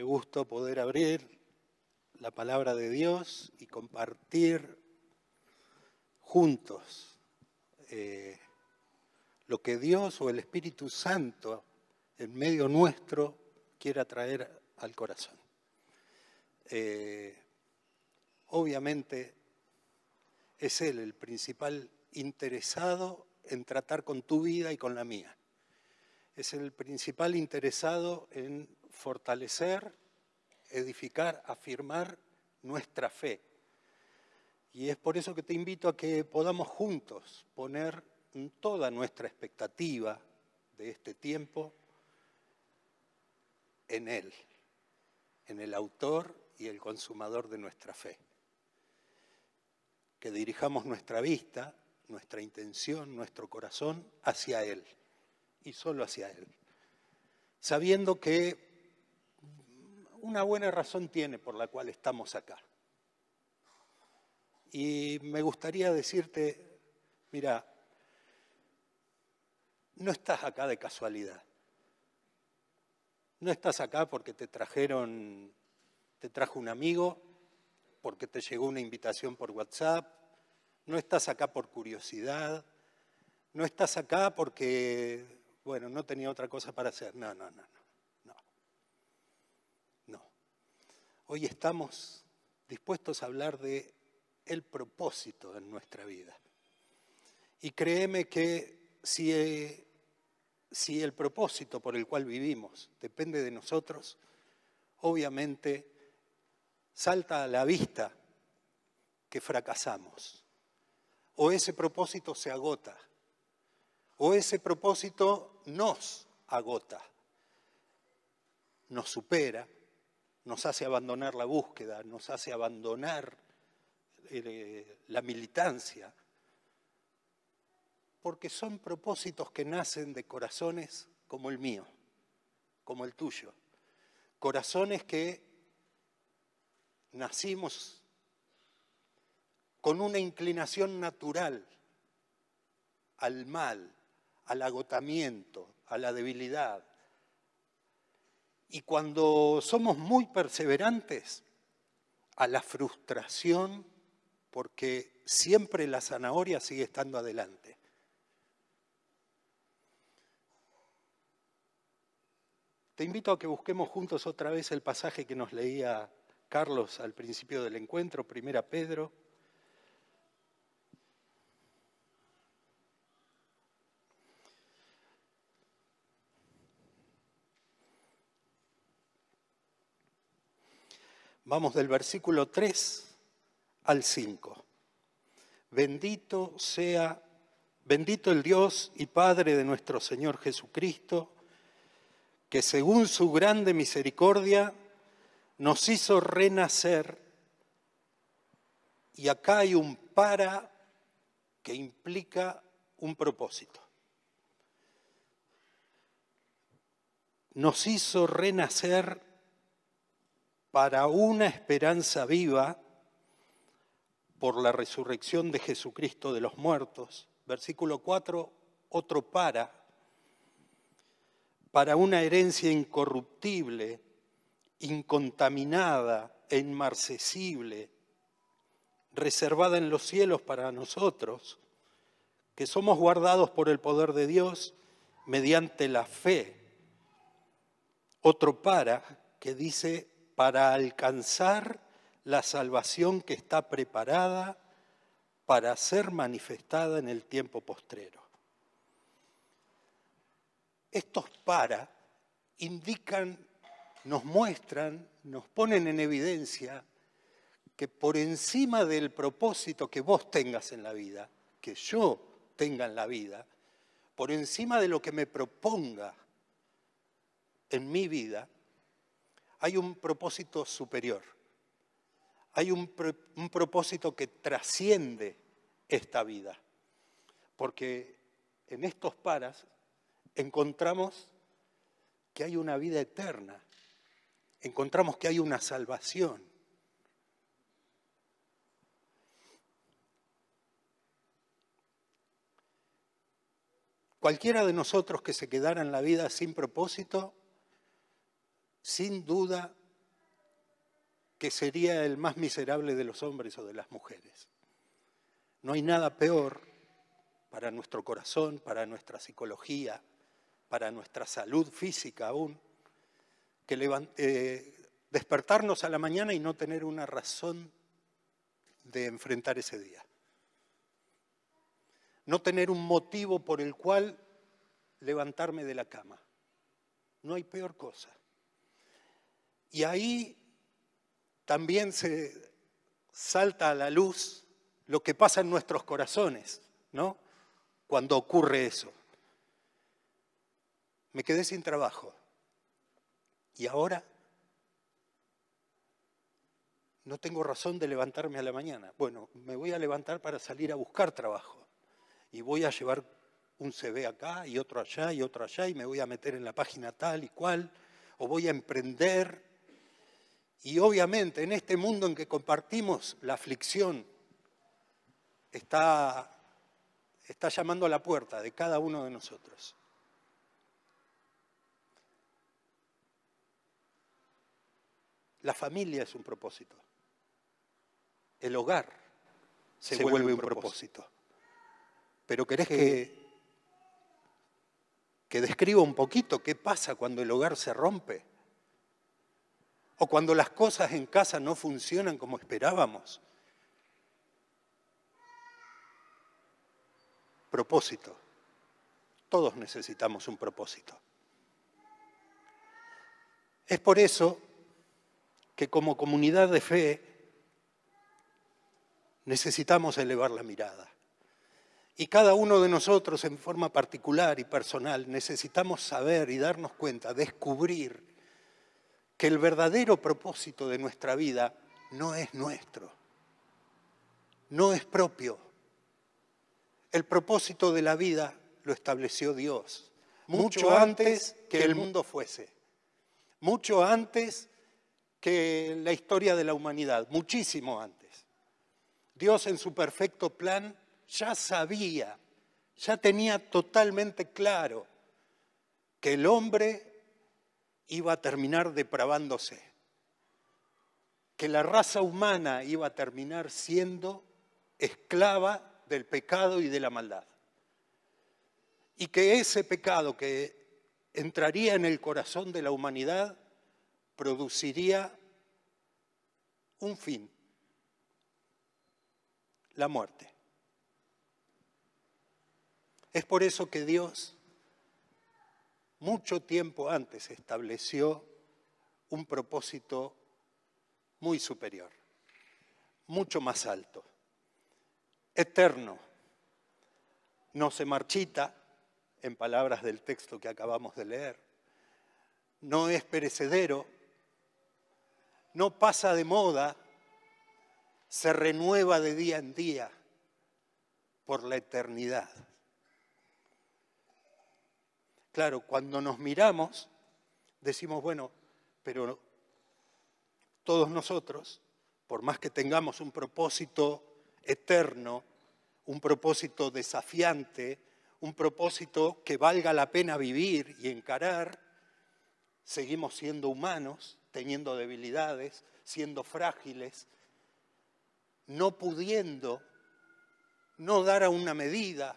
qué gusto poder abrir la palabra de Dios y compartir juntos eh, lo que Dios o el Espíritu Santo en medio nuestro quiera traer al corazón. Eh, obviamente es Él el principal interesado en tratar con tu vida y con la mía. Es el principal interesado en fortalecer, edificar, afirmar nuestra fe. Y es por eso que te invito a que podamos juntos poner toda nuestra expectativa de este tiempo en Él, en el autor y el consumador de nuestra fe. Que dirijamos nuestra vista, nuestra intención, nuestro corazón hacia Él y solo hacia Él, sabiendo que una buena razón tiene por la cual estamos acá. Y me gustaría decirte, mira, no estás acá de casualidad. No estás acá porque te trajeron, te trajo un amigo, porque te llegó una invitación por WhatsApp. No estás acá por curiosidad. No estás acá porque, bueno, no tenía otra cosa para hacer. No, no, no, no. No. Hoy estamos dispuestos a hablar de el propósito en nuestra vida. Y créeme que si si el propósito por el cual vivimos depende de nosotros, obviamente salta a la vista que fracasamos. O ese propósito se agota, o ese propósito nos agota, nos supera, nos hace abandonar la búsqueda, nos hace abandonar eh, la militancia, porque son propósitos que nacen de corazones como el mío, como el tuyo. Corazones que nacimos con una inclinación natural al mal, al agotamiento, a la debilidad. Y cuando somos muy perseverantes, a la frustración, porque siempre la zanahoria sigue estando adelante. Te invito a que busquemos juntos otra vez el pasaje que nos leía Carlos al principio del encuentro, primera Pedro. Vamos del versículo 3 al 5. Bendito sea, bendito el Dios y Padre de nuestro Señor Jesucristo que según su grande misericordia nos hizo renacer. Y acá hay un para que implica un propósito. Nos hizo renacer para una esperanza viva por la resurrección de Jesucristo de los muertos. Versículo 4, otro para para una herencia incorruptible, incontaminada e inmarcesible, reservada en los cielos para nosotros, que somos guardados por el poder de Dios mediante la fe. Otro para, que dice, para alcanzar la salvación que está preparada para ser manifestada en el tiempo postrero. Estos para indican, nos muestran, nos ponen en evidencia que por encima del propósito que vos tengas en la vida, que yo tenga en la vida, por encima de lo que me proponga en mi vida, hay un propósito superior. Hay un, propósito que trasciende esta vida. Porque en estos paras encontramos que hay una vida eterna, encontramos que hay una salvación. Cualquiera de nosotros que se quedara en la vida sin propósito, sin duda que sería el más miserable de los hombres o de las mujeres. No hay nada peor para nuestro corazón, para nuestra psicología, para nuestra salud física aún, que eh, despertarnos a la mañana y no tener una razón de enfrentar ese día. No tener un motivo por el cual levantarme de la cama. No hay peor cosa. Y ahí también se salta a la luz lo que pasa en nuestros corazones, ¿no? Cuando ocurre eso. Me quedé sin trabajo. ¿Y ahora? No tengo razón de levantarme a la mañana. Bueno, me voy a levantar para salir a buscar trabajo. Y voy a llevar un CV acá y otro allá y otro allá y me voy a meter en la página tal y cual. O voy a emprender. Y obviamente en este mundo en que compartimos la aflicción, está, está llamando a la puerta de cada uno de nosotros. La familia es un propósito. El hogar se, vuelve, un propósito. Pero querés que, que describa un poquito qué pasa cuando el hogar se rompe. O cuando las cosas en casa no funcionan como esperábamos. Propósito. Todos necesitamos un propósito. Es por eso que como comunidad de fe necesitamos elevar la mirada. Y cada uno de nosotros en forma particular y personal necesitamos saber y darnos cuenta, descubrir que el verdadero propósito de nuestra vida no es nuestro, no es propio. El propósito de la vida lo estableció Dios, mucho antes que el mundo fuese, mucho antes que la historia de la humanidad, muchísimo antes. Dios en su perfecto plan ya sabía, ya tenía totalmente claro que el hombre iba a terminar depravándose, que la raza humana iba a terminar siendo esclava del pecado y de la maldad. Y que ese pecado que entraría en el corazón de la humanidad produciría un fin, la muerte. Es por eso que Dios mucho tiempo antes estableció un propósito muy superior, mucho más alto, eterno, no se marchita, en palabras del texto que acabamos de leer, no es perecedero, no pasa de moda, se renueva de día en día por la eternidad. Claro, cuando nos miramos, decimos, bueno, pero todos nosotros, por más que tengamos un propósito eterno, un propósito desafiante, un propósito que valga la pena vivir y encarar, seguimos siendo humanos teniendo debilidades, siendo frágiles, no pudiendo, no dar a una medida,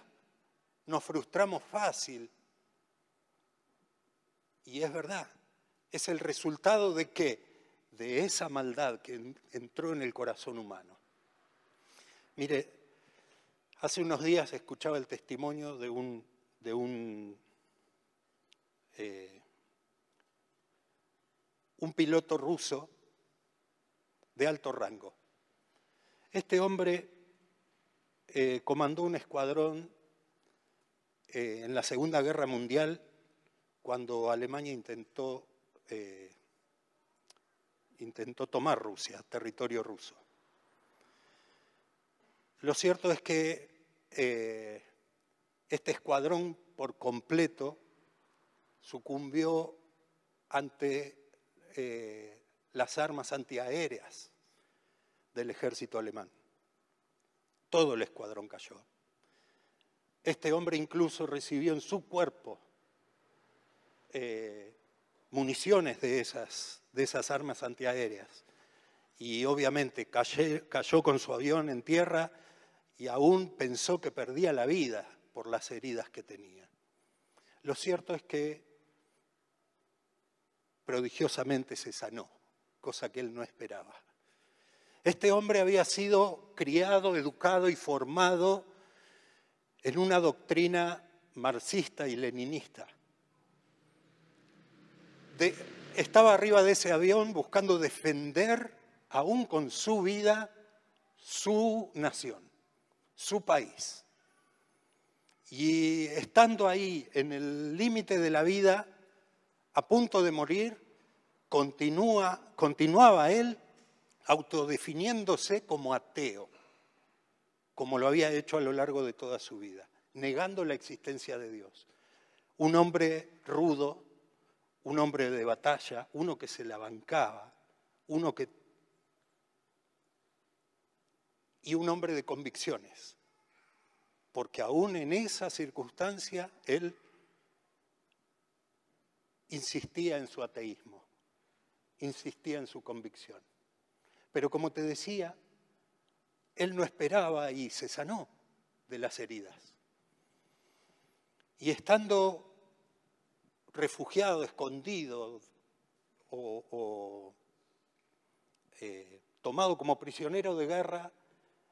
nos frustramos fácil. Y es verdad, es el resultado de qué? De esa maldad que entró en el corazón humano. Mire, hace unos días escuchaba el testimonio de un, de un eh, un piloto ruso de alto rango. Este hombre eh, comandó un escuadrón eh, en la Segunda Guerra Mundial cuando Alemania intentó, eh, intentó tomar Rusia, territorio ruso. Lo cierto es que este escuadrón por completo sucumbió ante eh, las armas antiaéreas del ejército alemán. Todo el escuadrón cayó. Este hombre incluso recibió en su cuerpo eh, municiones de esas, de esas armas antiaéreas y obviamente cayó con su avión en tierra y aún pensó que perdía la vida por las heridas que tenía. Lo cierto es que prodigiosamente se sanó, cosa que él no esperaba. Este hombre había sido criado, educado y formado en una doctrina marxista y leninista. Estaba arriba de ese avión buscando defender, aún con su vida, su nación, su país. Y estando ahí en el límite de la vida, a punto de morir, continúa, continuaba él autodefiniéndose como ateo, como lo había hecho a lo largo de toda su vida, negando la existencia de Dios. Un hombre rudo, un hombre de batalla, uno que se la bancaba, uno que... y un hombre de convicciones, porque aún en esa circunstancia él insistía en su ateísmo, insistía en su convicción. Pero como te decía, él no esperaba y se sanó de las heridas. Y estando refugiado, escondido o, eh, tomado como prisionero de guerra,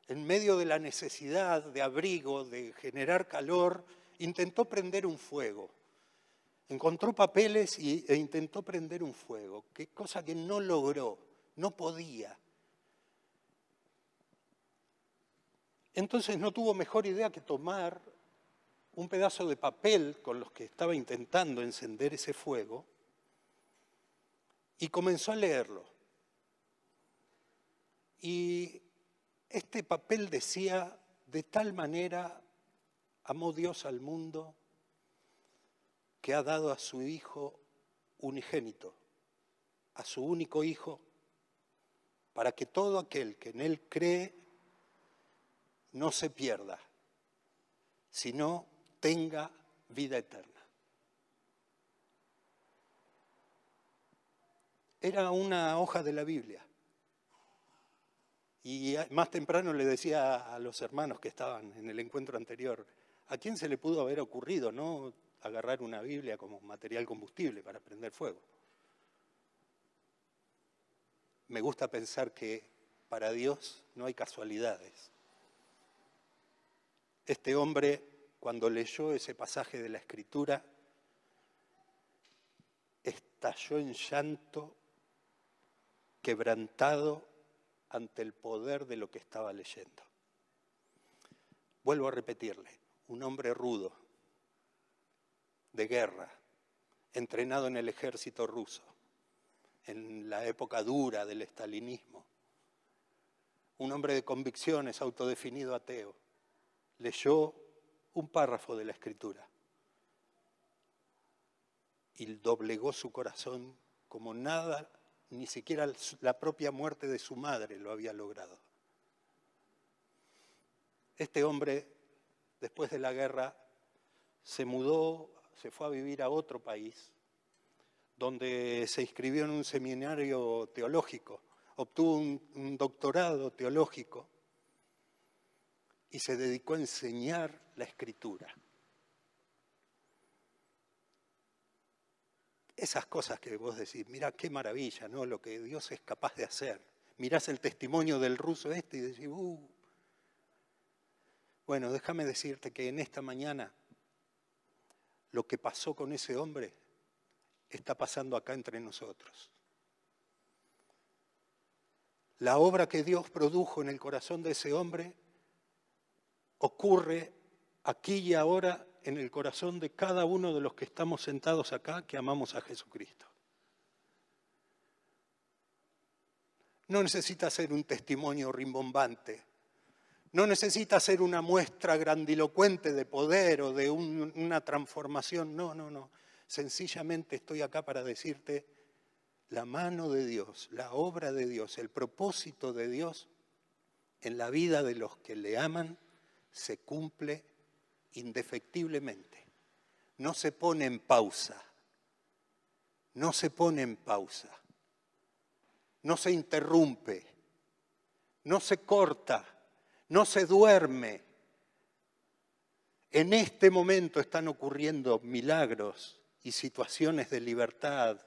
en medio de la necesidad de abrigo, de generar calor, intentó prender un fuego. Encontró papeles e intentó prender un fuego, qué cosa que no logró, no podía. Entonces no tuvo mejor idea que tomar un pedazo de papel con los que estaba intentando encender ese fuego y comenzó a leerlo. Y este papel decía, de tal manera amó Dios al mundo que ha dado a su Hijo unigénito, a su único Hijo, para que todo aquel que en Él cree no se pierda, sino tenga vida eterna. Era una hoja de la Biblia. Y más temprano le decía a los hermanos que estaban en el encuentro anterior, ¿a quién se le pudo haber ocurrido no agarrar una Biblia como material combustible para prender fuego? Me gusta pensar que para Dios no hay casualidades. Este hombre, cuando leyó ese pasaje de la Escritura, estalló en llanto, quebrantado ante el poder de lo que estaba leyendo. Vuelvo a repetirle, un hombre rudo, de guerra, entrenado en el ejército ruso, en la época dura del estalinismo, un hombre de convicciones, autodefinido ateo, leyó un párrafo de la escritura y doblegó su corazón como nada, ni siquiera la propia muerte de su madre lo había logrado. Este hombre, después de la guerra, se mudó, se fue a vivir a otro país, donde se inscribió en un seminario teológico, obtuvo un, doctorado teológico y se dedicó a enseñar la escritura. Esas cosas que vos decís, mira qué maravilla, ¿no? Lo que Dios es capaz de hacer. Mirás el testimonio del ruso este y decís, uh. Bueno, déjame decirte que en esta mañana lo que pasó con ese hombre está pasando acá entre nosotros. La obra que Dios produjo en el corazón de ese hombre ocurre aquí y ahora en el corazón de cada uno de los que estamos sentados acá que amamos a Jesucristo. No necesita ser un testimonio rimbombante, no necesita ser una muestra grandilocuente de poder o de una transformación, no, no, no. Sencillamente estoy acá para decirte la mano de Dios, la obra de Dios, el propósito de Dios en la vida de los que le aman se cumple indefectiblemente. No se pone en pausa. No se pone en pausa. No se interrumpe. no se corta, no se duerme. En este momento están ocurriendo milagros y situaciones de libertad,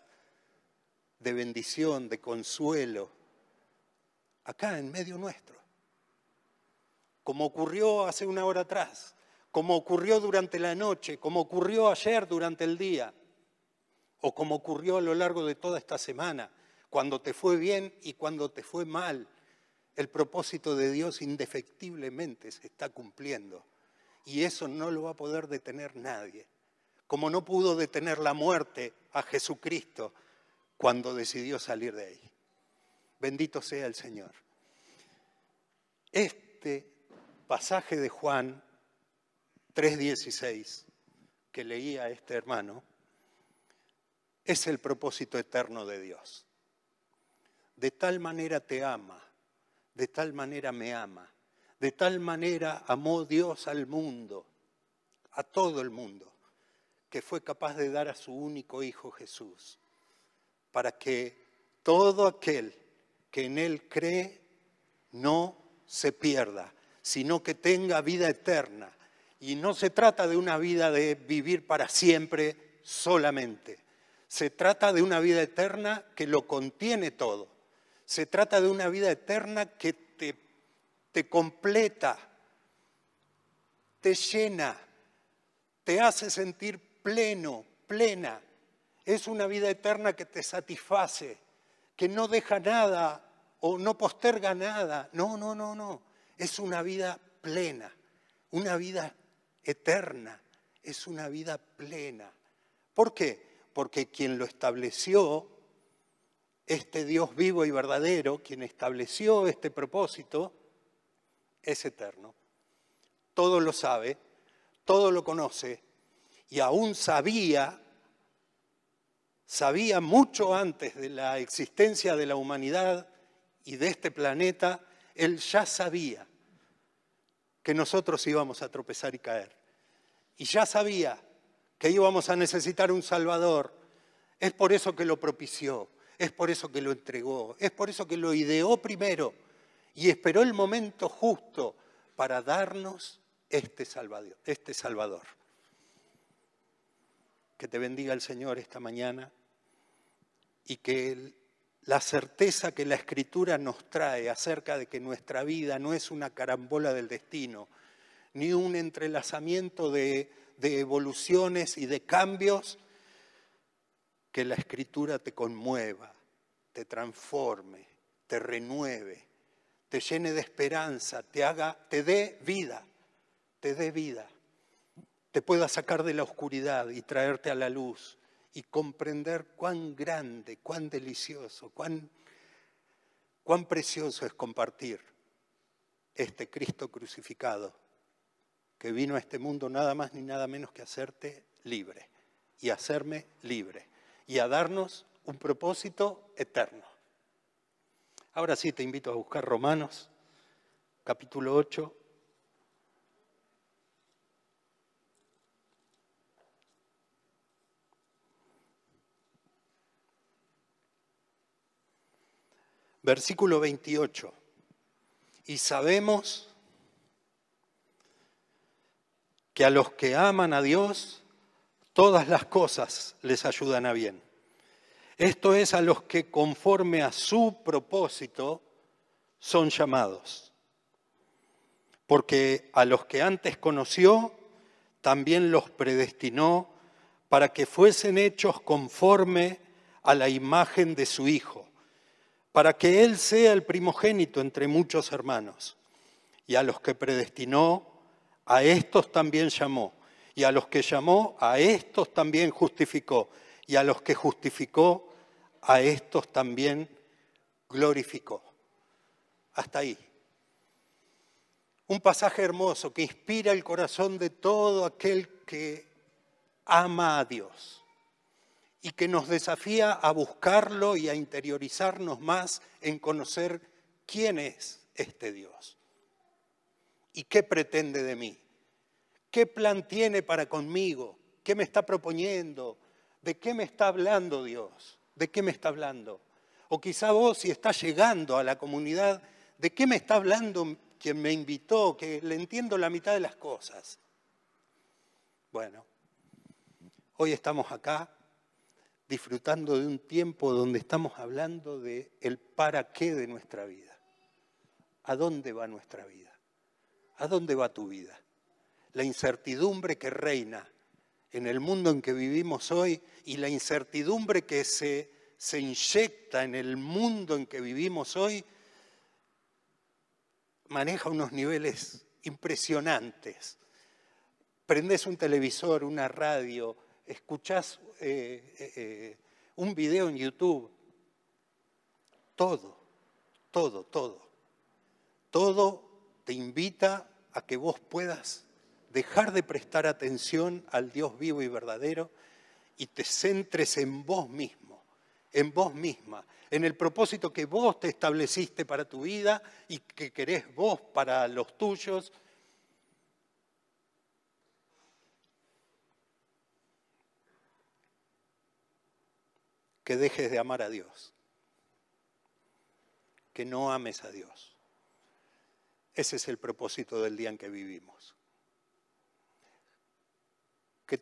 de bendición, de consuelo, acá en medio nuestro. Como ocurrió hace una hora atrás, como ocurrió durante la noche, como ocurrió ayer durante el día, o como ocurrió a lo largo de toda esta semana, cuando te fue bien y cuando te fue mal. El propósito de Dios indefectiblemente se está cumpliendo y eso no lo va a poder detener nadie. Como no pudo detener la muerte a Jesucristo cuando decidió salir de ahí. Bendito sea el Señor. Este pasaje de Juan 3:16 que leía este hermano es el propósito eterno de Dios. De tal manera te ama, de tal manera me ama, de tal manera amó Dios al mundo, a todo el mundo, que fue capaz de dar a su único Hijo Jesús, para que todo aquel que en Él cree no se pierda, sino que tenga vida eterna. Y no se trata de una vida de vivir para siempre solamente. Se trata de una vida eterna que lo contiene todo. Se trata de una vida eterna que te, te completa, te llena, te hace sentir pleno, plena. Es una vida eterna que te satisface, que no deja nada o no posterga nada. No, no, no, no. Es una vida plena, una vida eterna, es una vida plena. ¿Por qué? Porque quien lo estableció, este Dios vivo y verdadero, quien estableció este propósito, es eterno. Todo lo sabe, todo lo conoce y aún sabía sabía mucho antes de la existencia de la humanidad y de este planeta, él ya sabía que nosotros íbamos a tropezar y caer. Y ya sabía que íbamos a necesitar un Salvador. Es por eso que lo propició, es por eso que lo entregó, es por eso que lo ideó primero y esperó el momento justo para darnos este Salvador. Este Salvador. Que te bendiga el Señor esta mañana y que la certeza que la Escritura nos trae acerca de que nuestra vida no es una carambola del destino, ni un entrelazamiento de, evoluciones y de cambios, que la Escritura te conmueva, te transforme, te renueve, te llene de esperanza, te haga, te dé vida, te dé vida, te pueda sacar de la oscuridad y traerte a la luz y comprender cuán grande, cuán delicioso, cuán, cuán precioso es compartir este Cristo crucificado que vino a este mundo nada más ni nada menos que hacerte libre y hacerme libre y a darnos un propósito eterno. Ahora sí te invito a buscar Romanos capítulo 8, versículo 28. Y sabemos que a los que aman a Dios, todas las cosas les ayudan a bien. Esto es a los que conforme a su propósito son llamados. Porque a los que antes conoció, también los predestinó para que fuesen hechos conforme a la imagen de su Hijo para que Él sea el primogénito entre muchos hermanos. Y a los que predestinó, a estos también llamó. Y a los que llamó, a estos también justificó. Y a los que justificó, a estos también glorificó. Hasta ahí. Un pasaje hermoso que inspira el corazón de todo aquel que ama a Dios y que nos desafía a buscarlo y a interiorizarnos más en conocer quién es este Dios y qué pretende de mí, qué plan tiene para conmigo, qué me está proponiendo, de qué me está hablando Dios, de qué me está hablando. O quizá vos si estás llegando a la comunidad ¿de qué me está hablando quien me invitó? Que le entiendo la mitad de las cosas. Bueno, hoy estamos acá disfrutando de un tiempo donde estamos hablando de el para qué de nuestra vida. ¿A dónde va nuestra vida? ¿A dónde va tu vida? La incertidumbre que reina en el mundo en que vivimos hoy y la incertidumbre que se, se inyecta en el mundo en que vivimos hoy maneja unos niveles impresionantes. Prendes un televisor, una radio, escuchás eh, eh, eh, un video en YouTube, todo, todo, todo, todo te invita a que vos puedas dejar de prestar atención al Dios vivo y verdadero y te centres en vos mismo, en vos misma, en el propósito que vos te estableciste para tu vida y que querés vos para los tuyos que dejes de amar a Dios, que no ames a Dios. Ese es el propósito del día en que vivimos. Que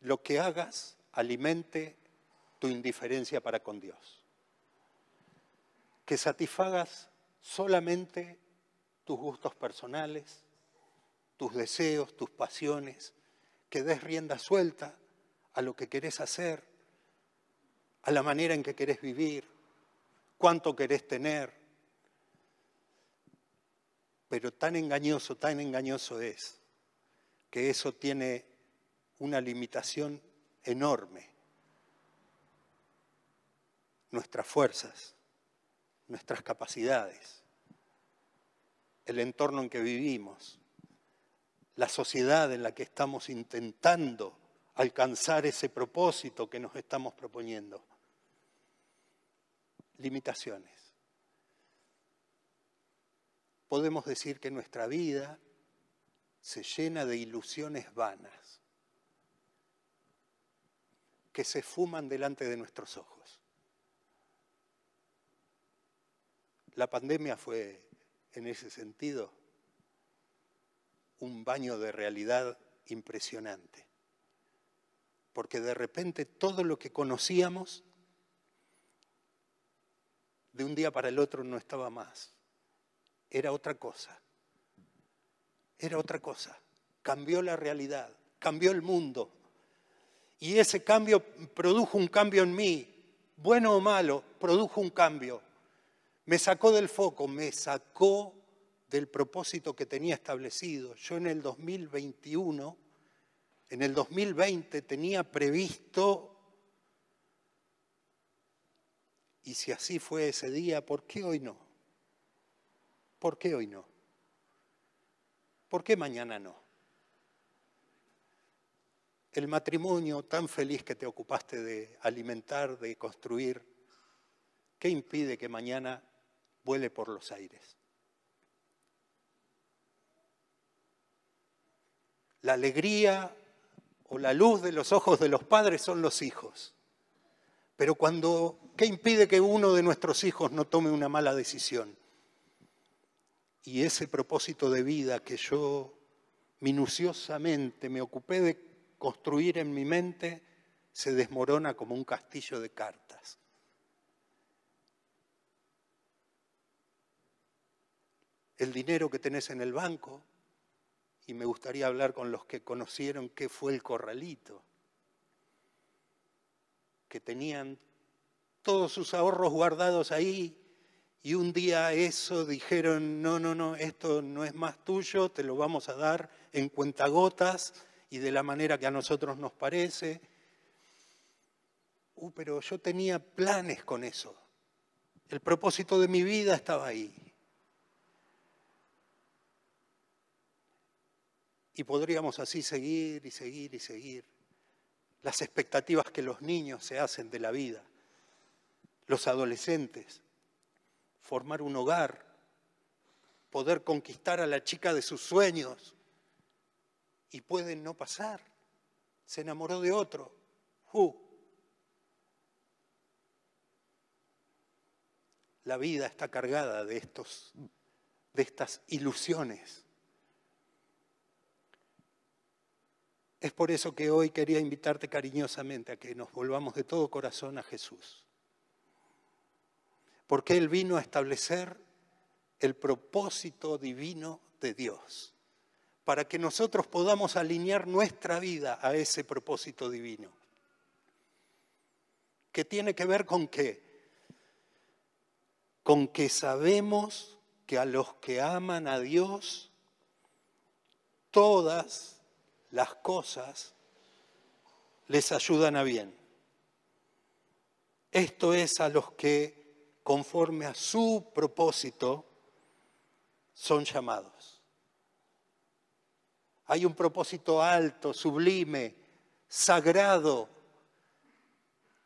lo que hagas alimente tu indiferencia para con Dios. Que satisfagas solamente tus gustos personales, tus deseos, tus pasiones, que des rienda suelta a lo que querés hacer, a la manera en que querés vivir, cuánto querés tener. Pero tan engañoso, tan engañoso es que eso tiene una limitación enorme. Nuestras fuerzas, nuestras capacidades, el entorno en que vivimos, la sociedad en la que estamos intentando alcanzar ese propósito que nos estamos proponiendo limitaciones. Podemos decir que nuestra vida se llena de ilusiones vanas que se fuman delante de nuestros ojos. La pandemia fue, en ese sentido, un baño de realidad impresionante, porque de repente todo lo que conocíamos de un día para el otro no estaba más. Era otra cosa. Era otra cosa. Cambió la realidad, cambió el mundo. Y ese cambio produjo un cambio en mí, bueno o malo, produjo un cambio. Me sacó del foco, me sacó del propósito que tenía establecido. Yo en el 2021, en el 2020 tenía previsto Y si así fue ese día, ¿por qué hoy no? ¿Por qué hoy no? ¿Por qué mañana no? El matrimonio tan feliz que te ocupaste de alimentar, de construir, ¿qué impide que mañana vuele por los aires? La alegría o la luz de los ojos de los padres son los hijos. Pero cuando, ¿qué impide que uno de nuestros hijos no tome una mala decisión? Y ese propósito de vida que yo minuciosamente me ocupé de construir en mi mente se desmorona como un castillo de cartas. El dinero que tenés en el banco, y me gustaría hablar con los que conocieron qué fue el corralito que tenían todos sus ahorros guardados ahí y un día eso dijeron, no, no, no, esto no es más tuyo, te lo vamos a dar en cuentagotas y de la manera que a nosotros nos parece. Uh, pero yo tenía planes con eso. El propósito de mi vida estaba ahí. Y podríamos así seguir y seguir y seguir las expectativas que los niños se hacen de la vida, los adolescentes, formar un hogar, poder conquistar a la chica de sus sueños y pueden no pasar. Se enamoró de otro. Uh. La vida está cargada de estos de estas ilusiones. Es por eso que hoy quería invitarte cariñosamente a que nos volvamos de todo corazón a Jesús. Porque Él vino a establecer el propósito divino de Dios, para que nosotros podamos alinear nuestra vida a ese propósito divino. ¿Qué tiene que ver con qué? Con que sabemos que a los que aman a Dios, todas las cosas les ayudan a bien. Esto es a los que, conforme a su propósito, son llamados. Hay un propósito alto, sublime, sagrado,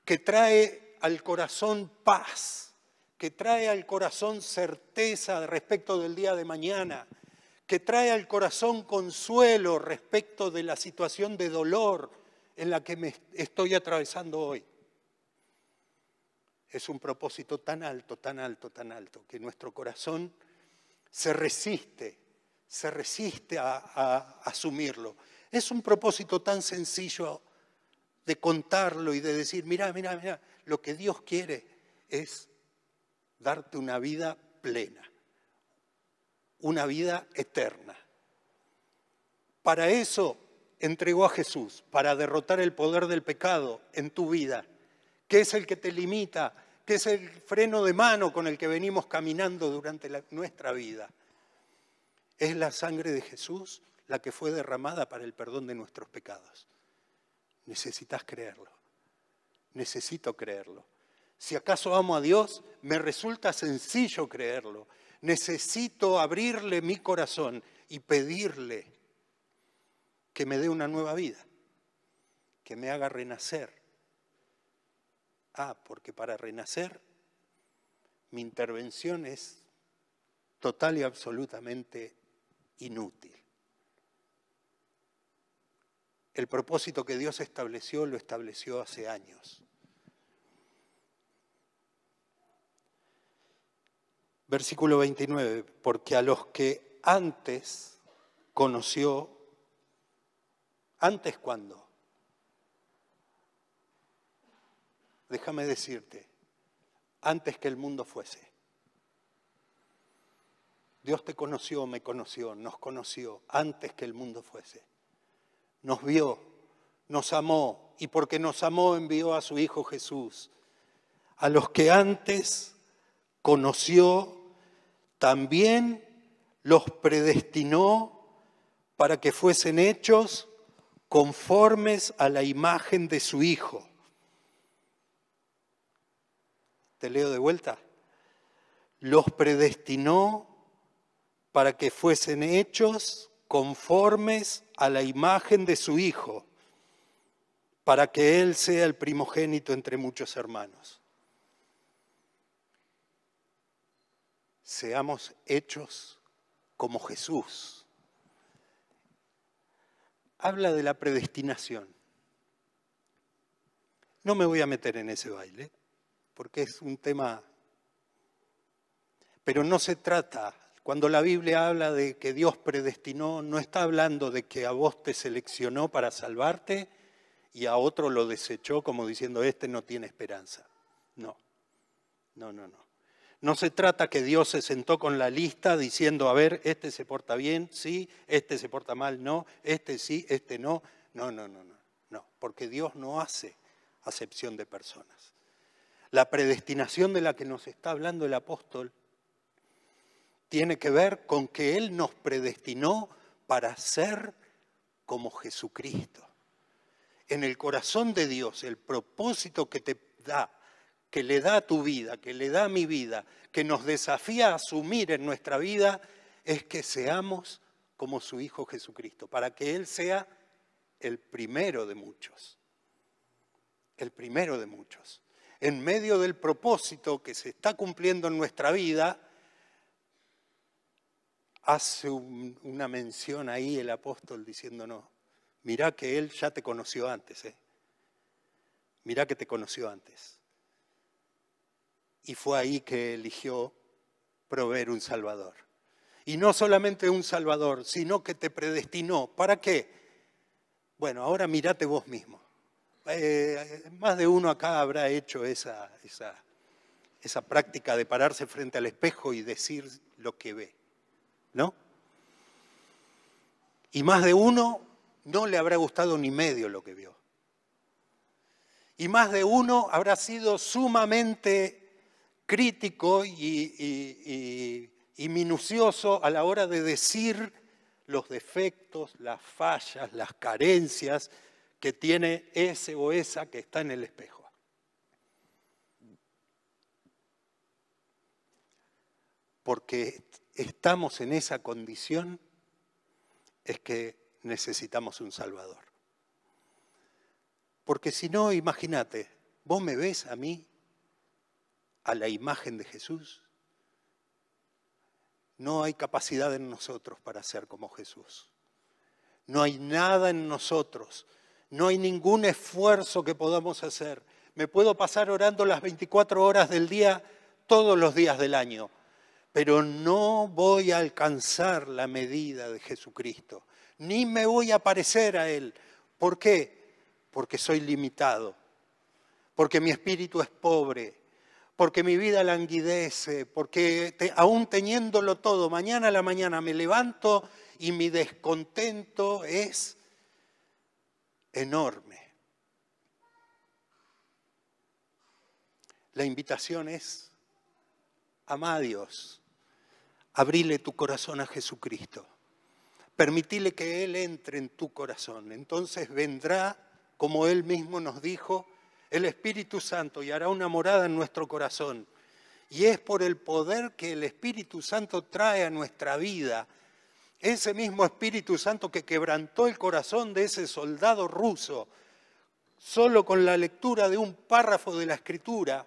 que trae al corazón paz, que trae al corazón certeza respecto del día de mañana, que trae al corazón consuelo respecto de la situación de dolor en la que me estoy atravesando hoy. Es un propósito tan alto, tan alto, tan alto, que nuestro corazón se resiste, se resiste a, asumirlo. Es un propósito tan sencillo de contarlo y de decir, mira, mira, mira, lo que Dios quiere es darte una vida plena, una vida eterna. Para eso entregó a Jesús, para derrotar el poder del pecado en tu vida, que es el que te limita, que es el freno de mano con el que venimos caminando durante nuestra vida. Es la sangre de Jesús la que fue derramada para el perdón de nuestros pecados. Necesitas creerlo. Necesito creerlo. Si acaso amo a Dios, me resulta sencillo creerlo. Necesito abrirle mi corazón y pedirle que me dé una nueva vida, que me haga renacer. Ah, porque para renacer mi intervención es total y absolutamente inútil. El propósito que Dios estableció lo estableció hace años. Versículo 29, porque a los que antes conoció, ¿antes cuándo? Déjame decirte, antes que el mundo fuese. Dios te conoció, me conoció, nos conoció antes que el mundo fuese. Nos vio, nos amó y porque nos amó envió a su Hijo Jesús. A los que antes conoció, también los predestinó para que fuesen hechos conformes a la imagen de su Hijo. Te leo de vuelta. Los predestinó para que fuesen hechos conformes a la imagen de su Hijo, para que Él sea el primogénito entre muchos hermanos. seamos hechos como Jesús. Habla de la predestinación. No me voy a meter en ese baile, porque es un tema... Pero no se trata, cuando la Biblia habla de que Dios predestinó, no está hablando de que a vos te seleccionó para salvarte y a otro lo desechó como diciendo, este no tiene esperanza. No, no, no, no. No se trata que Dios se sentó con la lista diciendo, a ver, este se porta bien, sí, este se porta mal, no, este sí, este no. No, no, no, no, no, porque Dios no hace acepción de personas. La predestinación de la que nos está hablando el apóstol tiene que ver con que Él nos predestinó para ser como Jesucristo. En el corazón de Dios, el propósito que te da que le da a tu vida, que le da a mi vida, que nos desafía a asumir en nuestra vida, es que seamos como su Hijo Jesucristo, para que Él sea el primero de muchos, el primero de muchos. En medio del propósito que se está cumpliendo en nuestra vida, hace una mención ahí el apóstol diciéndonos, mirá que Él ya te conoció antes, ¿eh? mirá que te conoció antes y fue ahí que eligió proveer un Salvador. Y no solamente un Salvador, sino que te predestinó. ¿Para qué? Bueno, ahora mirate vos mismo. Eh, más de uno acá habrá hecho esa, práctica de pararse frente al espejo y decir lo que ve, ¿no? Y más de uno no le habrá gustado ni medio lo que vio. Y más de uno habrá sido sumamente crítico y, minucioso a la hora de decir los defectos, las fallas, las carencias que tiene ese o esa que está en el espejo. Porque estamos en esa condición es que necesitamos un Salvador. Porque si no, imagínate, vos me ves a mí, a la imagen de Jesús. No hay capacidad en nosotros para ser como Jesús. No hay nada en nosotros. No hay ningún esfuerzo que podamos hacer. Me puedo pasar orando las 24 horas del día todos los días del año, pero no voy a alcanzar la medida de Jesucristo ni me voy a parecer a Él. ¿Por qué? Porque soy limitado, porque mi espíritu es pobre, porque mi vida languidece, porque aún teniéndolo todo, mañana a la mañana me levanto y mi descontento es enorme. La invitación es, ama a Dios, abrile tu corazón a Jesucristo. Permitile que Él entre en tu corazón. Entonces vendrá, como Él mismo nos dijo, el Espíritu Santo y hará una morada en nuestro corazón. Y es por el poder que el Espíritu Santo trae a nuestra vida. Ese mismo Espíritu Santo que quebrantó el corazón de ese soldado ruso, solo con la lectura de un párrafo de la Escritura,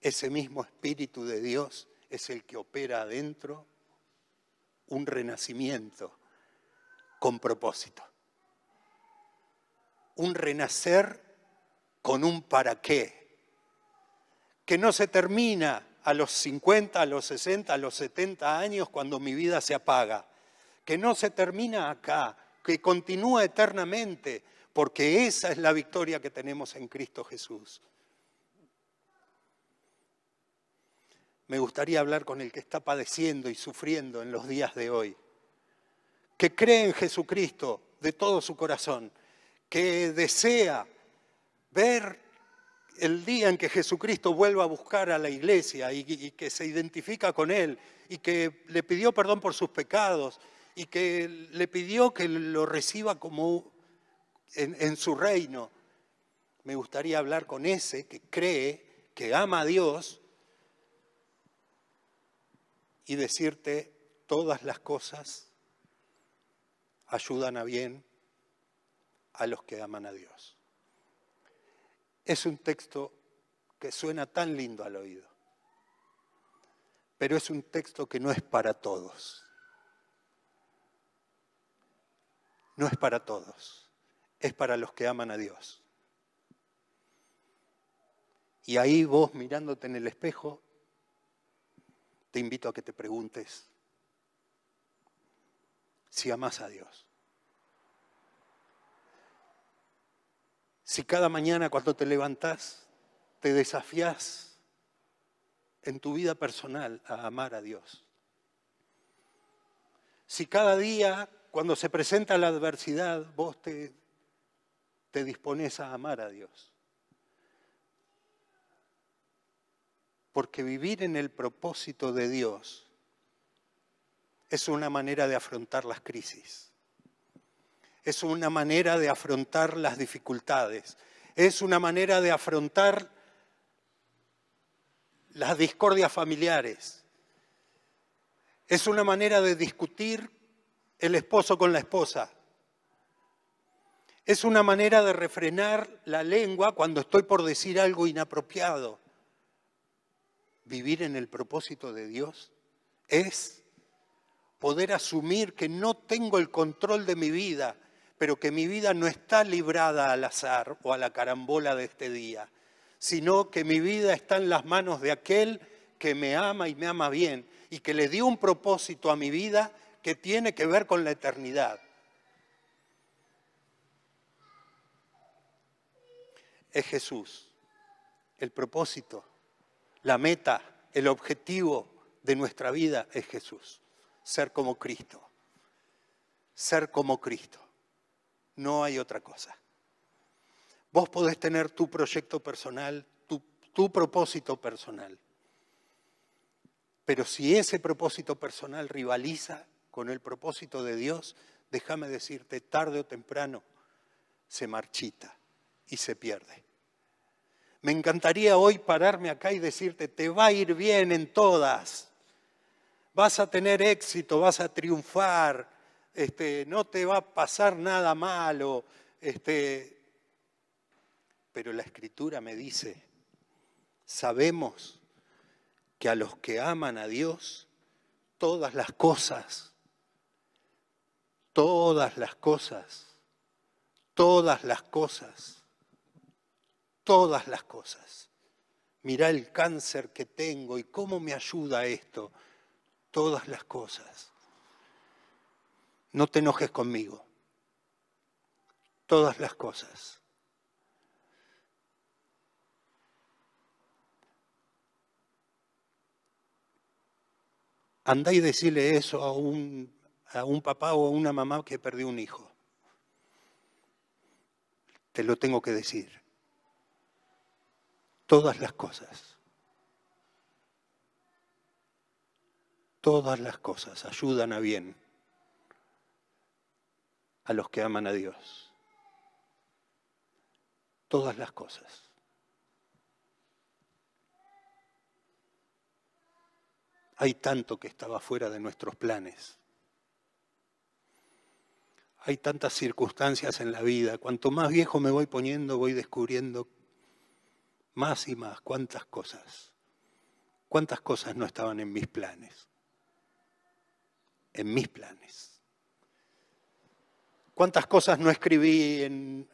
ese mismo Espíritu de Dios es el que opera adentro un renacimiento con propósito. Un renacer con un para qué, que no se termina a los 50, a los 60, a los 70 años cuando mi vida se apaga, que no se termina acá, que continúa eternamente, porque esa es la victoria que tenemos en Cristo Jesús. me gustaría hablar con el que está padeciendo y sufriendo en los días de hoy, que cree en Jesucristo de todo su corazón, que desea ver el día en que Jesucristo vuelva a buscar a la iglesia y, que se identifica con Él y que le pidió perdón por sus pecados y que le pidió que lo reciba como en su reino. Me gustaría hablar con ese que cree, que ama a Dios y decirte todas las cosas ayudan a bien a los que aman a Dios. Es un texto que suena tan lindo al oído, pero es un texto que no es para todos. No es para todos, es para los que aman a Dios. Y ahí vos mirándote en el espejo, te invito a que te preguntes si amas a Dios. Si cada mañana cuando te levantas te desafías en tu vida personal a amar a Dios. Si cada día cuando se presenta la adversidad vos te, te dispones a amar a Dios. Porque vivir en el propósito de Dios es una manera de afrontar las crisis, es una manera de afrontar las dificultades, es una manera de afrontar las discordias familiares, es una manera de discutir el esposo con la esposa, es una manera de refrenar la lengua cuando estoy por decir algo inapropiado. Vivir en el propósito de Dios es poder asumir que no tengo el control de mi vida, pero que mi vida no está librada al azar o a la carambola de este día, sino que mi vida está en las manos de aquel que me ama y me ama bien y que le dio un propósito a mi vida que tiene que ver con la eternidad. Es Jesús, el propósito, la meta, el objetivo de nuestra vida es Jesús, ser como Cristo, ser como Cristo. No hay otra cosa. Vos podés tener tu proyecto personal, tu, propósito personal. Pero si ese propósito personal rivaliza con el propósito de Dios, déjame decirte, tarde o temprano se marchita y se pierde. Me encantaría hoy pararme acá y decirte, te va a ir bien en todas, vas a tener éxito, vas a triunfar, este, no te va a pasar nada malo, este, pero la escritura me dice, sabemos que a los que aman a Dios, todas las cosas, todas las cosas, todas las cosas, todas las cosas. Mirá el cáncer que tengo y cómo me ayuda esto. Todas las cosas. No te enojes conmigo. Todas las cosas Andá y decirle eso a un, a un papá o a una mamá que perdió un hijo. Te lo tengo que decir. Todas las cosas. Todas las cosas ayudan a bien a los que aman a Dios. Todas las cosas. Hay tanto que estaba fuera de nuestros planes. Hay tantas circunstancias en la vida. Cuanto más viejo me voy poniendo, voy descubriendo más y más cuántas cosas. Cuántas cosas no estaban en mis planes. En mis planes. Cuántas cosas no escribí en,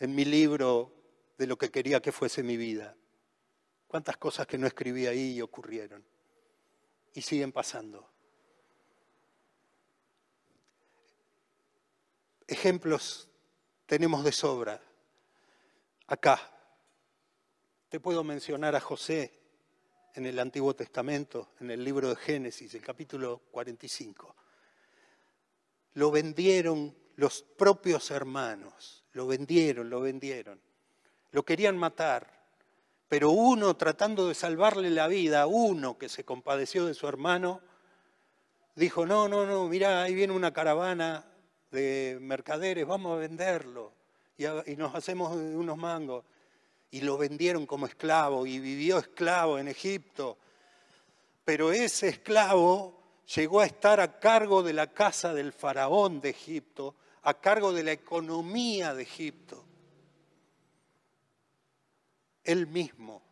mi libro de lo que quería que fuese mi vida. Cuántas cosas que no escribí ahí ocurrieron. Y siguen pasando. Ejemplos tenemos de sobra. Acá. Te puedo mencionar a José en el Antiguo Testamento, en el libro de Génesis, el capítulo 45. Lo vendieron los propios hermanos, lo vendieron, lo vendieron. Lo querían matar, pero uno tratando de salvarle la vida, uno que se compadeció de su hermano, dijo, no, no, no, mira, ahí viene una caravana de mercaderes, vamos a venderlo y, y nos hacemos unos mangos. Y lo vendieron como esclavo y vivió esclavo en Egipto. Pero ese esclavo llegó a estar a cargo de la casa del faraón de Egipto, a cargo de la economía de Egipto él mismo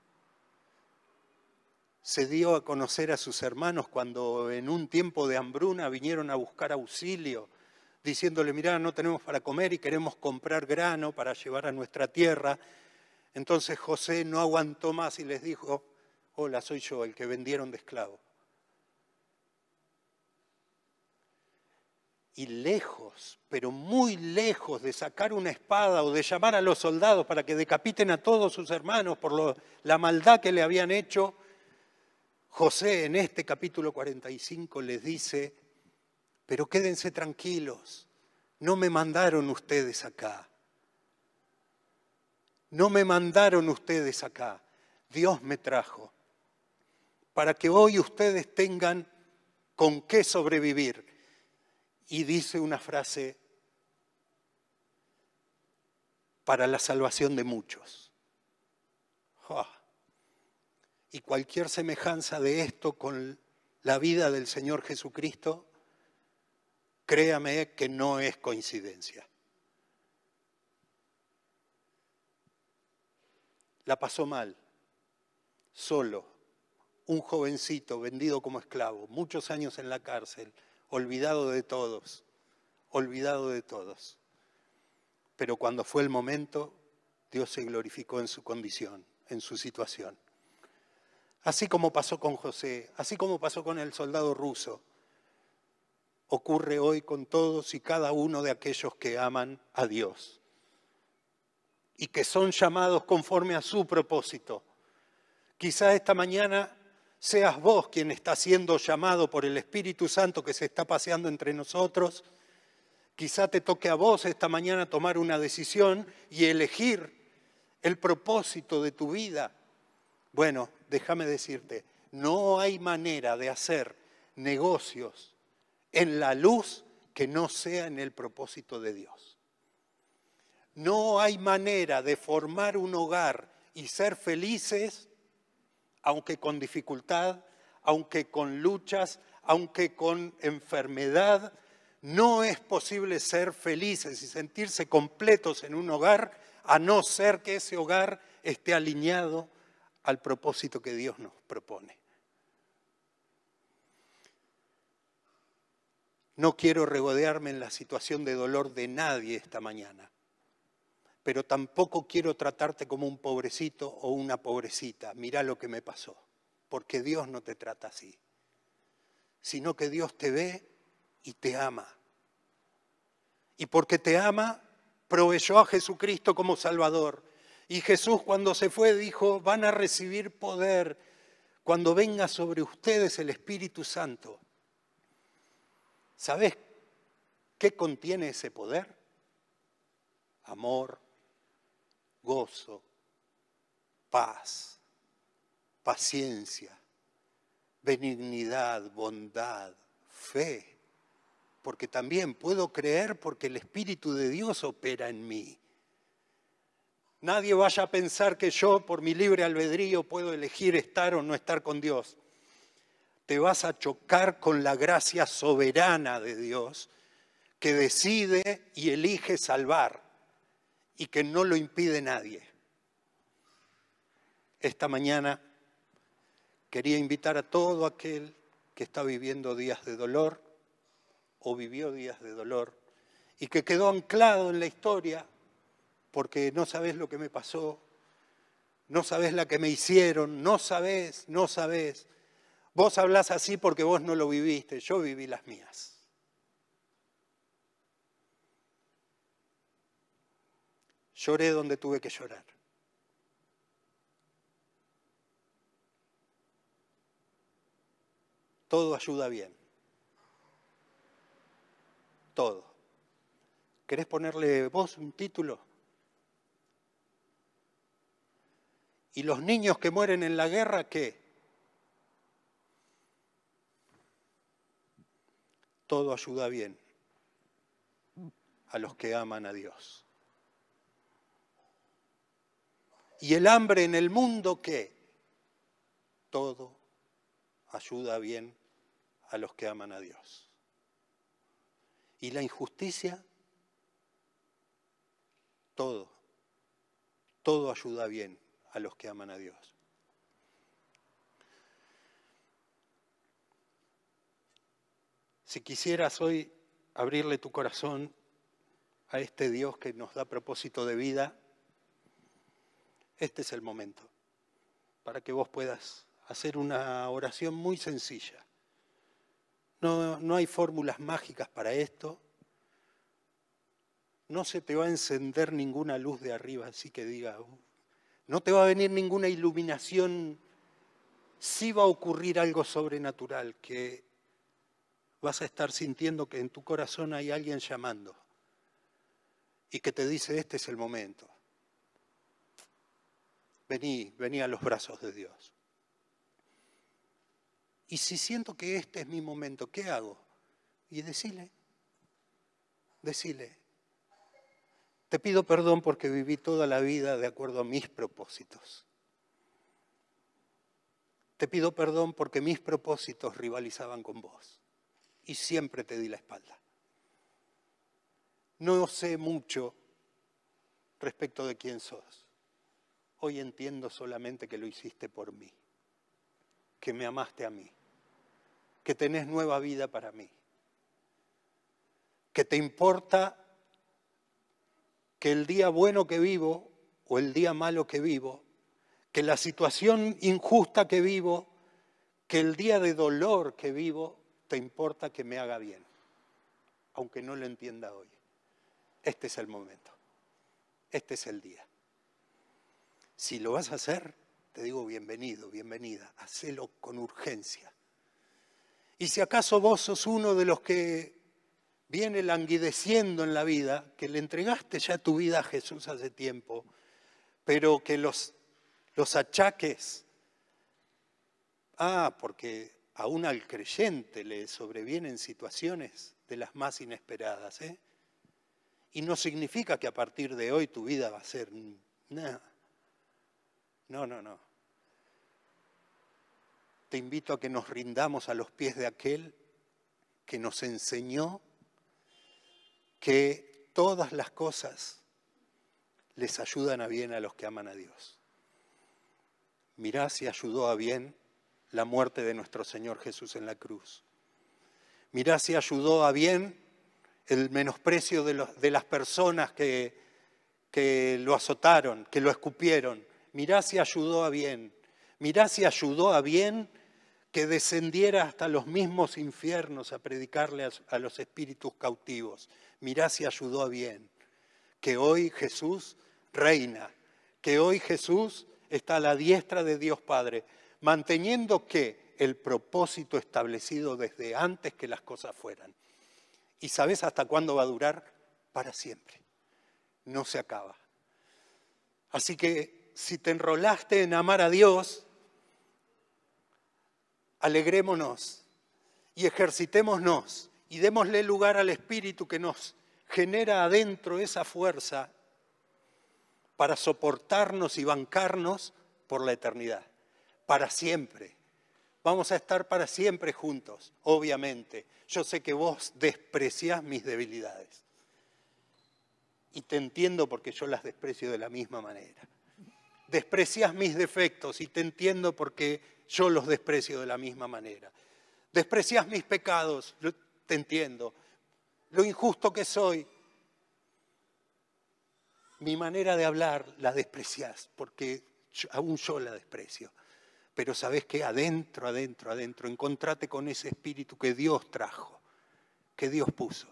se dio a conocer a sus hermanos cuando en un tiempo de hambruna vinieron a buscar auxilio, diciéndole, mirá, no tenemos para comer y queremos comprar grano para llevar a nuestra tierra. Entonces José no aguantó más y les dijo, hola, soy yo, el que vendieron de esclavo. Y lejos, pero muy lejos de sacar una espada o de llamar a los soldados para que decapiten a todos sus hermanos por la maldad que le habían hecho, José en este capítulo 45 les dice, pero quédense tranquilos, no me mandaron ustedes acá, no me mandaron ustedes acá, Dios me trajo, para que hoy ustedes tengan con qué sobrevivir y dice una frase para la salvación de muchos. Y cualquier semejanza de esto con la vida del Señor Jesucristo, créame que no es coincidencia. La pasó mal, solo, un jovencito vendido como esclavo, muchos años en la cárcel, olvidado de todos, olvidado de todos. Pero cuando fue el momento, Dios se glorificó en su condición, en su situación. así como pasó con José, así como pasó con el soldado ruso, ocurre hoy con todos y cada uno de aquellos que aman a Dios y que son llamados conforme a su propósito. Quizá esta mañana seas vos quien está siendo llamado por el Espíritu Santo que se está paseando entre nosotros. Quizá te toque a vos esta mañana tomar una decisión y elegir el propósito de tu vida. Bueno, déjame decirte, no hay manera de hacer negocios en la luz que no sea en el propósito de Dios. No hay manera de formar un hogar y ser felices, aunque con dificultad, aunque con luchas, aunque con enfermedad. No es posible ser felices y sentirse completos en un hogar a no ser que ese hogar esté alineado al propósito que Dios nos propone. No quiero regodearme en la situación de dolor de nadie esta mañana, pero tampoco quiero tratarte como un pobrecito o una pobrecita. Mira lo que me pasó, porque Dios no te trata así, sino que Dios te ve y te ama. Y porque te ama, proveyó a Jesucristo como Salvador. Y Jesús cuando se fue dijo, van a recibir poder cuando venga sobre ustedes el Espíritu Santo ¿Sabes qué contiene ese poder? Amor, gozo, paz, paciencia, benignidad, bondad, fe. Porque también puedo creer porque el Espíritu de Dios opera en mí. Nadie vaya a pensar que yo por mi libre albedrío puedo elegir estar o no estar con Dios te vas a chocar con la gracia soberana de Dios que decide y elige salvar y que no lo impide nadie. Esta mañana quería invitar a todo aquel que está viviendo días de dolor o vivió días de dolor y que quedó anclado en la historia porque no sabes lo que me pasó, no sabes la que me hicieron, no sabes, no sabes Vos hablás así porque vos no lo viviste, yo viví las mías. Lloré donde tuve que llorar. Todo ayuda bien. Todo. ¿Querés ponerle vos un título? ¿Y los niños que mueren en la guerra qué? todo ayuda bien a los que aman a Dios. ¿Y el hambre en el mundo qué? Todo ayuda bien a los que aman a Dios. ¿Y la injusticia? Todo, todo ayuda bien a los que aman a Dios. Si quisieras hoy abrirle tu corazón a este Dios que nos da propósito de vida, este es el momento para que vos puedas hacer una oración muy sencilla. No, no hay fórmulas mágicas para esto. No se te va a encender ninguna luz de arriba, así que diga, no te va a venir ninguna iluminación. Sí va a ocurrir algo sobrenatural que vas a estar sintiendo que en tu corazón hay alguien llamando y que te dice, este es el momento. Vení, vení a los brazos de Dios. Y si siento que este es mi momento, ¿qué hago? Y decile, decile, te pido perdón porque viví toda la vida de acuerdo a mis propósitos. Te pido perdón porque mis propósitos rivalizaban con vos y siempre te di la espalda. No sé mucho respecto de quién sos. Hoy entiendo solamente que lo hiciste por mí, que me amaste a mí, que tenés nueva vida para mí, que te importa que el día bueno que vivo o el día malo que vivo, que la situación injusta que vivo, que el día de dolor que vivo, te importa que me haga bien, aunque no lo entienda hoy. Este es el momento, este es el día. Si lo vas a hacer, te digo bienvenido, bienvenida, hacelo con urgencia. Y si acaso vos sos uno de los que viene languideciendo en la vida, que le entregaste ya tu vida a Jesús hace tiempo, pero que los, los achaques, ah, porque aún al creyente le sobrevienen situaciones de las más inesperadas, ¿eh? Y no significa que a partir de hoy tu vida va a ser nada. No, no, no. Te invito a que nos rindamos a los pies de aquel que nos enseñó que todas las cosas les ayudan a bien a los que aman a Dios. Mirá si ayudó a bien la muerte de nuestro Señor Jesús en la cruz. Mirá si ayudó a bien el menosprecio de, las personas que lo azotaron, que lo escupieron. Mirá si ayudó a bien. Mirá si ayudó a bien que descendiera hasta los mismos infiernos a predicarle a, los espíritus cautivos. Mirá si ayudó a bien. Que hoy Jesús reina, que hoy Jesús está a la diestra de Dios Padre, manteniendo que el propósito establecido desde antes que las cosas fueran. ¿Y sabes hasta cuándo va a durar? Para siempre. No se acaba. Así que si te enrolaste en amar a Dios, alegrémonos y ejercitémonos y démosle lugar al Espíritu que nos genera adentro esa fuerza para soportarnos y bancarnos por la eternidad, para siempre. Vamos a estar para siempre juntos, obviamente. Yo sé que vos despreciás mis debilidades. Y te entiendo porque yo las desprecio de la misma manera. Desprecias mis defectos y te entiendo porque yo los desprecio de la misma manera. Desprecias mis pecados, te entiendo. Lo injusto que soy, mi manera de hablar la desprecias, porque aún yo la desprecio. Pero sabes que adentro, adentro, adentro, encontrate con ese espíritu que Dios trajo, que Dios puso.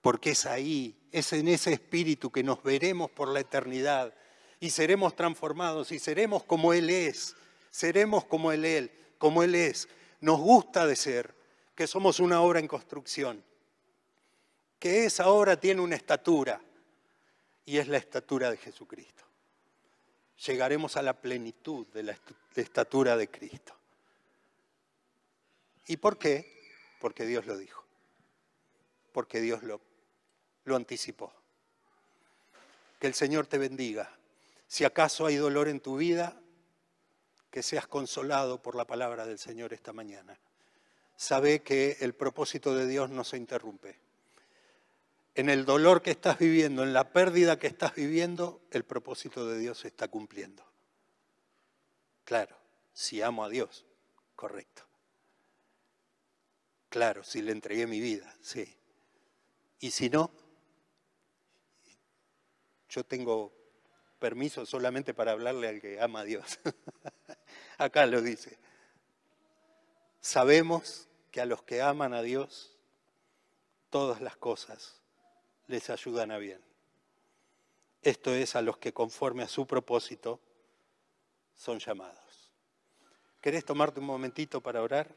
Porque es ahí, es en ese espíritu que nos veremos por la eternidad y seremos transformados y seremos como Él es seremos como Él, como Él es. Nos gusta de ser, que somos una obra en construcción, que esa obra tiene una estatura y es la estatura de Jesucristo. Llegaremos a la plenitud de la estatura de Cristo. ¿Y por qué? Porque Dios lo dijo, porque Dios lo anticipó. Que el Señor te bendiga. Si acaso hay dolor en tu vida, que seas consolado por la palabra del Señor esta mañana. Sabe que el propósito de Dios no se interrumpe. En el dolor que estás viviendo, en la pérdida que estás viviendo, el propósito de Dios se está cumpliendo. Claro, si amo a Dios, correcto. Claro, si le entregué mi vida, sí. Y si no, yo tengo permiso solamente para hablarle al que ama a Dios. Acá lo dice. Sabemos que a los que aman a Dios, todas las cosas les ayudan a bien. Esto es a los que conforme a su propósito son llamados. ¿Querés tomarte un momentito para orar?